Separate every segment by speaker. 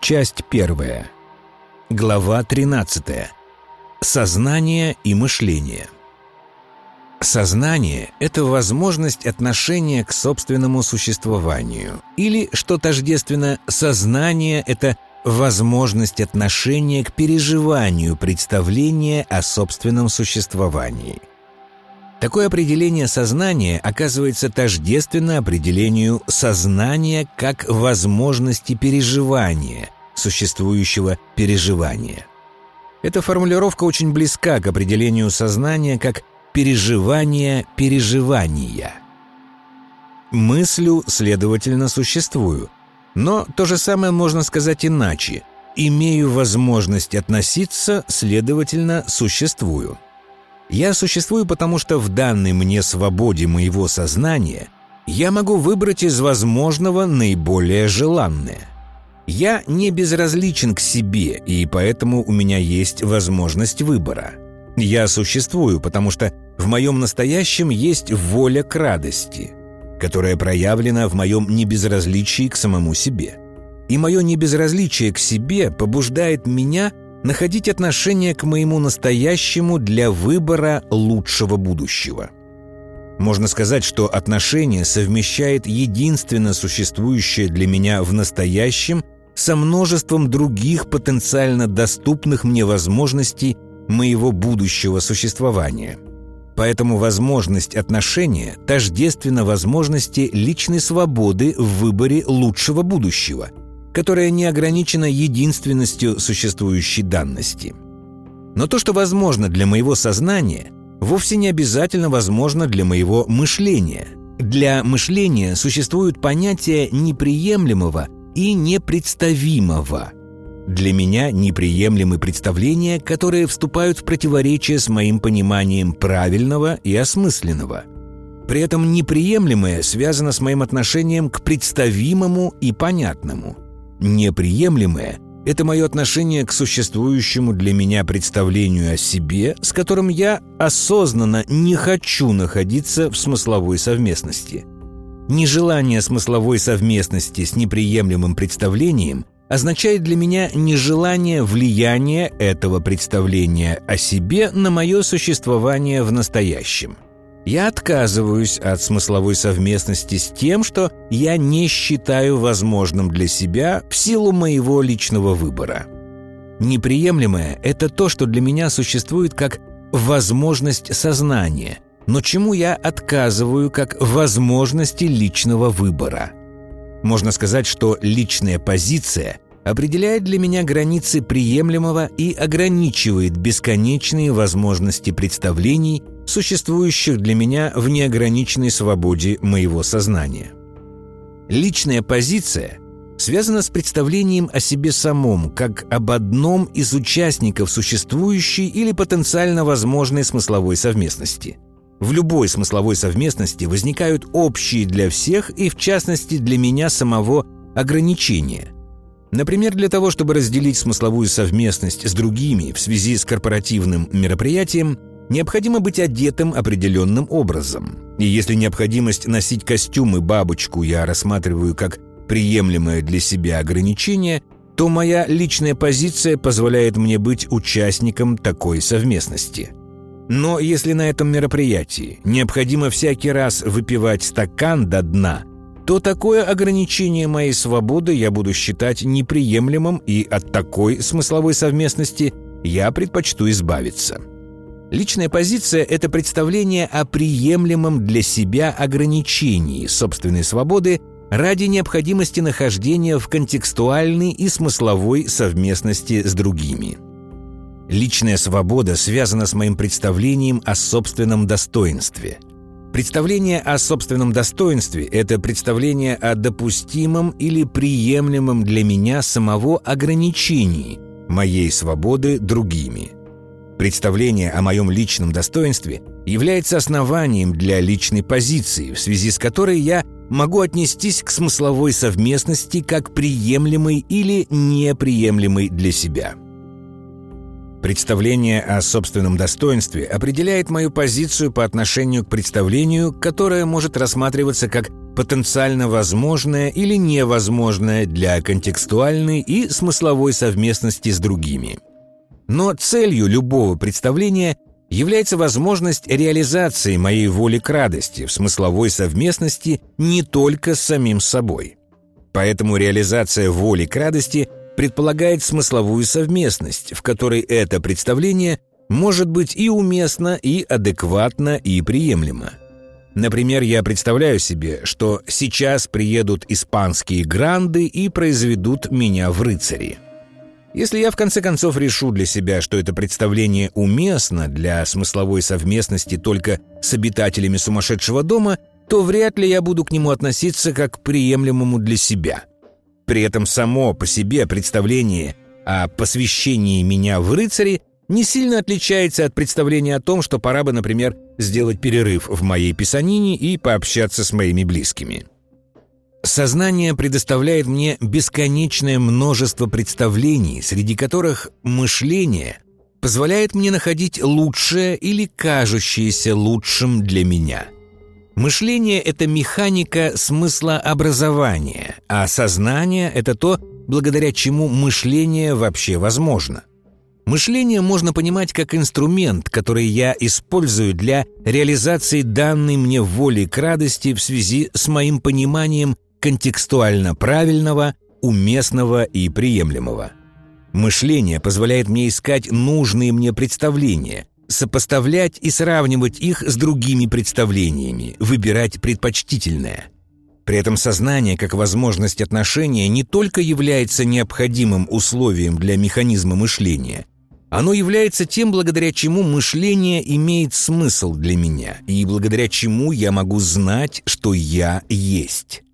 Speaker 1: Часть первая. Глава 13. Сознание и мышление. Сознание – это возможность отношения к собственному существованию. Или, что тождественно, сознание – это возможность отношения к переживанию представления о собственном существовании. Такое определение сознания оказывается тождественно определению сознания как возможности переживания, существующего переживания. Эта формулировка очень близка к определению сознания как переживание переживания. Мыслю, следовательно, существую, но то же самое можно сказать иначе. Имею возможность относиться, следовательно, существую. Я существую, потому что в данной мне свободе моего сознания я могу выбрать из возможного наиболее желанное. Я не безразличен к себе, и поэтому у меня есть возможность выбора. Я существую, потому что в моем настоящем есть воля к радости, которая проявлена в моем небезразличии к самому себе. И мое небезразличие к себе побуждает меня находить отношение к моему настоящему для выбора лучшего будущего. Можно сказать, что отношение совмещает единственно существующее для меня в настоящем со множеством других потенциально доступных мне возможностей моего будущего существования. Поэтому возможность отношения тождественна возможности личной свободы в выборе лучшего будущего – которая не ограничена единственностью существующей данности. Но то, что возможно для моего сознания, вовсе не обязательно возможно для моего мышления. Для мышления существуют понятия неприемлемого и непредставимого. Для меня неприемлемы представления, которые вступают в противоречие с моим пониманием правильного и осмысленного. При этом неприемлемое связано с моим отношением к представимому и понятному – Неприемлемое – это мое отношение к существующему для меня представлению о себе, с которым я осознанно не хочу находиться в смысловой совместности. Нежелание смысловой совместности с неприемлемым представлением означает для меня нежелание влияния этого представления о себе на мое существование в настоящем – я отказываюсь от смысловой совместности с тем, что я не считаю возможным для себя в силу моего личного выбора. Неприемлемое – это то, что для меня существует как возможность сознания, но чему я отказываю как возможности личного выбора. Можно сказать, что личная позиция определяет для меня границы приемлемого и ограничивает бесконечные возможности представлений – существующих для меня в неограниченной свободе моего сознания. Личная позиция связана с представлением о себе самом, как об одном из участников существующей или потенциально возможной смысловой совместности. В любой смысловой совместности возникают общие для всех и, в частности, для меня самого ограничения – Например, для того, чтобы разделить смысловую совместность с другими в связи с корпоративным мероприятием, необходимо быть одетым определенным образом. И если необходимость носить костюм и бабочку я рассматриваю как приемлемое для себя ограничение, то моя личная позиция позволяет мне быть участником такой совместности. Но если на этом мероприятии необходимо всякий раз выпивать стакан до дна, то такое ограничение моей свободы я буду считать неприемлемым, и от такой смысловой совместности я предпочту избавиться. Личная позиция – это представление о приемлемом для себя ограничении собственной свободы ради необходимости нахождения в контекстуальной и смысловой совместности с другими. Личная свобода связана с моим представлением о собственном достоинстве. Представление о собственном достоинстве – это представление о допустимом или приемлемом для меня самого ограничении моей свободы другими – Представление о моем личном достоинстве является основанием для личной позиции, в связи с которой я могу отнестись к смысловой совместности как приемлемой или неприемлемой для себя. Представление о собственном достоинстве определяет мою позицию по отношению к представлению, которое может рассматриваться как потенциально возможное или невозможное для контекстуальной и смысловой совместности с другими. Но целью любого представления является возможность реализации моей воли к радости в смысловой совместности не только с самим собой. Поэтому реализация воли к радости предполагает смысловую совместность, в которой это представление может быть и уместно, и адекватно, и приемлемо. Например, я представляю себе, что сейчас приедут испанские гранды и произведут меня в рыцари. Если я в конце концов решу для себя, что это представление уместно для смысловой совместности только с обитателями сумасшедшего дома, то вряд ли я буду к нему относиться как к приемлемому для себя. При этом само по себе представление о посвящении меня в рыцари не сильно отличается от представления о том, что пора бы, например, сделать перерыв в моей писанине и пообщаться с моими близкими. Сознание предоставляет мне бесконечное множество представлений, среди которых мышление позволяет мне находить лучшее или кажущееся лучшим для меня. Мышление — это механика смысла образования, а сознание — это то, благодаря чему мышление вообще возможно. Мышление можно понимать как инструмент, который я использую для реализации данной мне воли к радости в связи с моим пониманием контекстуально правильного, уместного и приемлемого. Мышление позволяет мне искать нужные мне представления, сопоставлять и сравнивать их с другими представлениями, выбирать предпочтительное. При этом сознание как возможность отношения не только является необходимым условием для механизма мышления, оно является тем, благодаря чему мышление имеет смысл для меня и благодаря чему я могу знать, что я есть.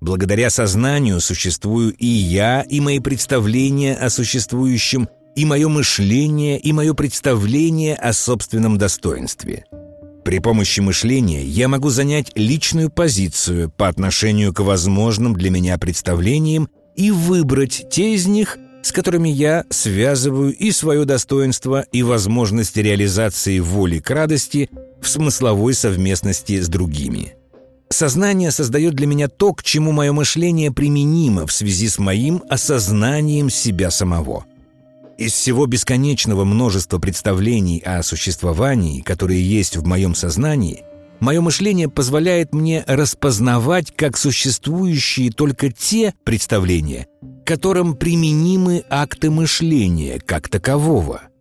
Speaker 1: Благодаря сознанию существую и я, и мои представления о существующем, и мое мышление, и мое представление о собственном достоинстве. При помощи мышления я могу занять личную позицию по отношению к возможным для меня представлениям и выбрать те из них, с которыми я связываю и свое достоинство, и возможность реализации воли к радости в смысловой совместности с другими. Сознание создает для меня то, к чему мое мышление применимо в связи с моим осознанием себя самого. Из всего бесконечного множества представлений о существовании, которые есть в моем сознании, мое мышление позволяет мне распознавать как существующие только те представления, которым применимы акты мышления как такового –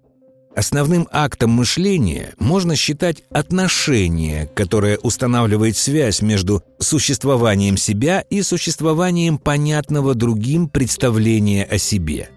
Speaker 1: Основным актом мышления можно считать отношение, которое устанавливает связь между существованием себя и существованием понятного другим представления о себе.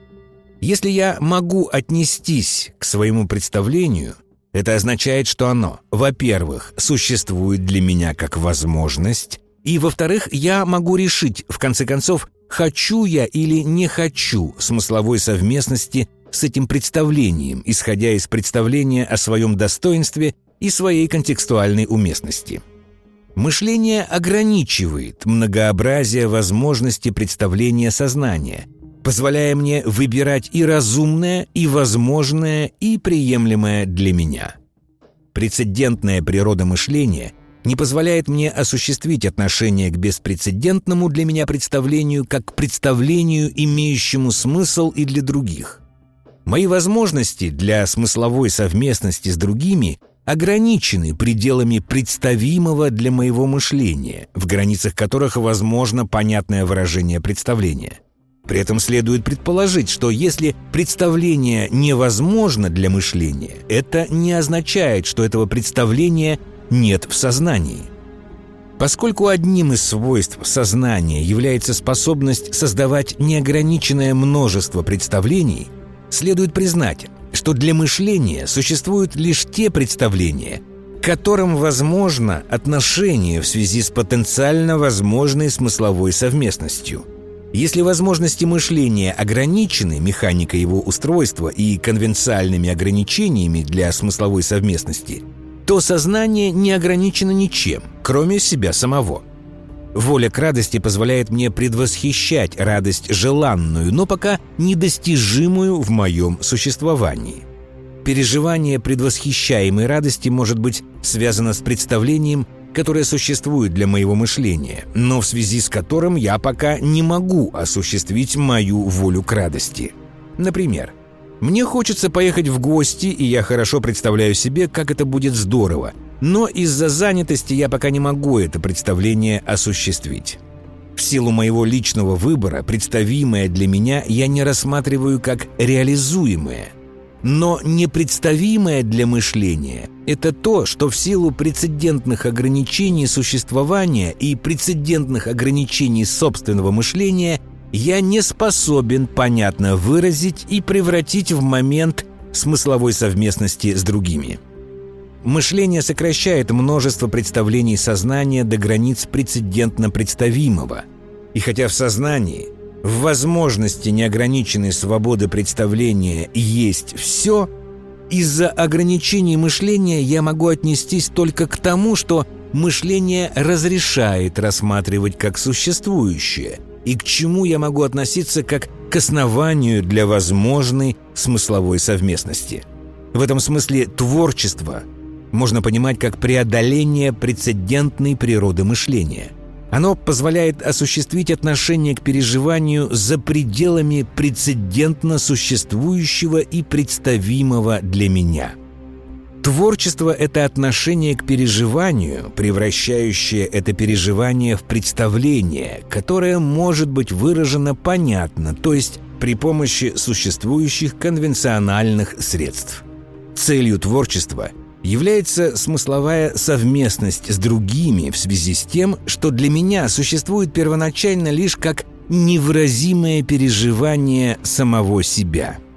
Speaker 1: Если я могу отнестись к своему представлению, это означает, что оно, во-первых, существует для меня как возможность, и, во-вторых, я могу решить, в конце концов, хочу я или не хочу смысловой совместности с этим представлением, исходя из представления о своем достоинстве и своей контекстуальной уместности. Мышление ограничивает многообразие возможностей представления сознания, позволяя мне выбирать и разумное, и возможное, и приемлемое для меня. Прецедентная природа мышления не позволяет мне осуществить отношение к беспрецедентному для меня представлению как к представлению, имеющему смысл и для других – Мои возможности для смысловой совместности с другими ограничены пределами представимого для моего мышления, в границах которых возможно понятное выражение представления. При этом следует предположить, что если представление невозможно для мышления, это не означает, что этого представления нет в сознании. Поскольку одним из свойств сознания является способность создавать неограниченное множество представлений – Следует признать, что для мышления существуют лишь те представления, к которым возможно отношение в связи с потенциально возможной смысловой совместностью. Если возможности мышления ограничены механикой его устройства и конвенциальными ограничениями для смысловой совместности, то сознание не ограничено ничем, кроме себя самого – Воля к радости позволяет мне предвосхищать радость желанную, но пока недостижимую в моем существовании. Переживание предвосхищаемой радости может быть связано с представлением, которое существует для моего мышления, но в связи с которым я пока не могу осуществить мою волю к радости. Например, мне хочется поехать в гости, и я хорошо представляю себе, как это будет здорово, но из-за занятости я пока не могу это представление осуществить. В силу моего личного выбора, представимое для меня я не рассматриваю как реализуемое – но непредставимое для мышления – это то, что в силу прецедентных ограничений существования и прецедентных ограничений собственного мышления я не способен понятно выразить и превратить в момент смысловой совместности с другими. Мышление сокращает множество представлений сознания до границ прецедентно представимого. И хотя в сознании – в возможности неограниченной свободы представления есть все, из-за ограничений мышления я могу отнестись только к тому, что мышление разрешает рассматривать как существующее, и к чему я могу относиться как к основанию для возможной смысловой совместности. В этом смысле творчество можно понимать как преодоление прецедентной природы мышления – оно позволяет осуществить отношение к переживанию за пределами прецедентно существующего и представимого для меня. Творчество – это отношение к переживанию, превращающее это переживание в представление, которое может быть выражено понятно, то есть при помощи существующих конвенциональных средств. Целью творчества – является смысловая совместность с другими в связи с тем, что для меня существует первоначально лишь как невыразимое переживание самого себя –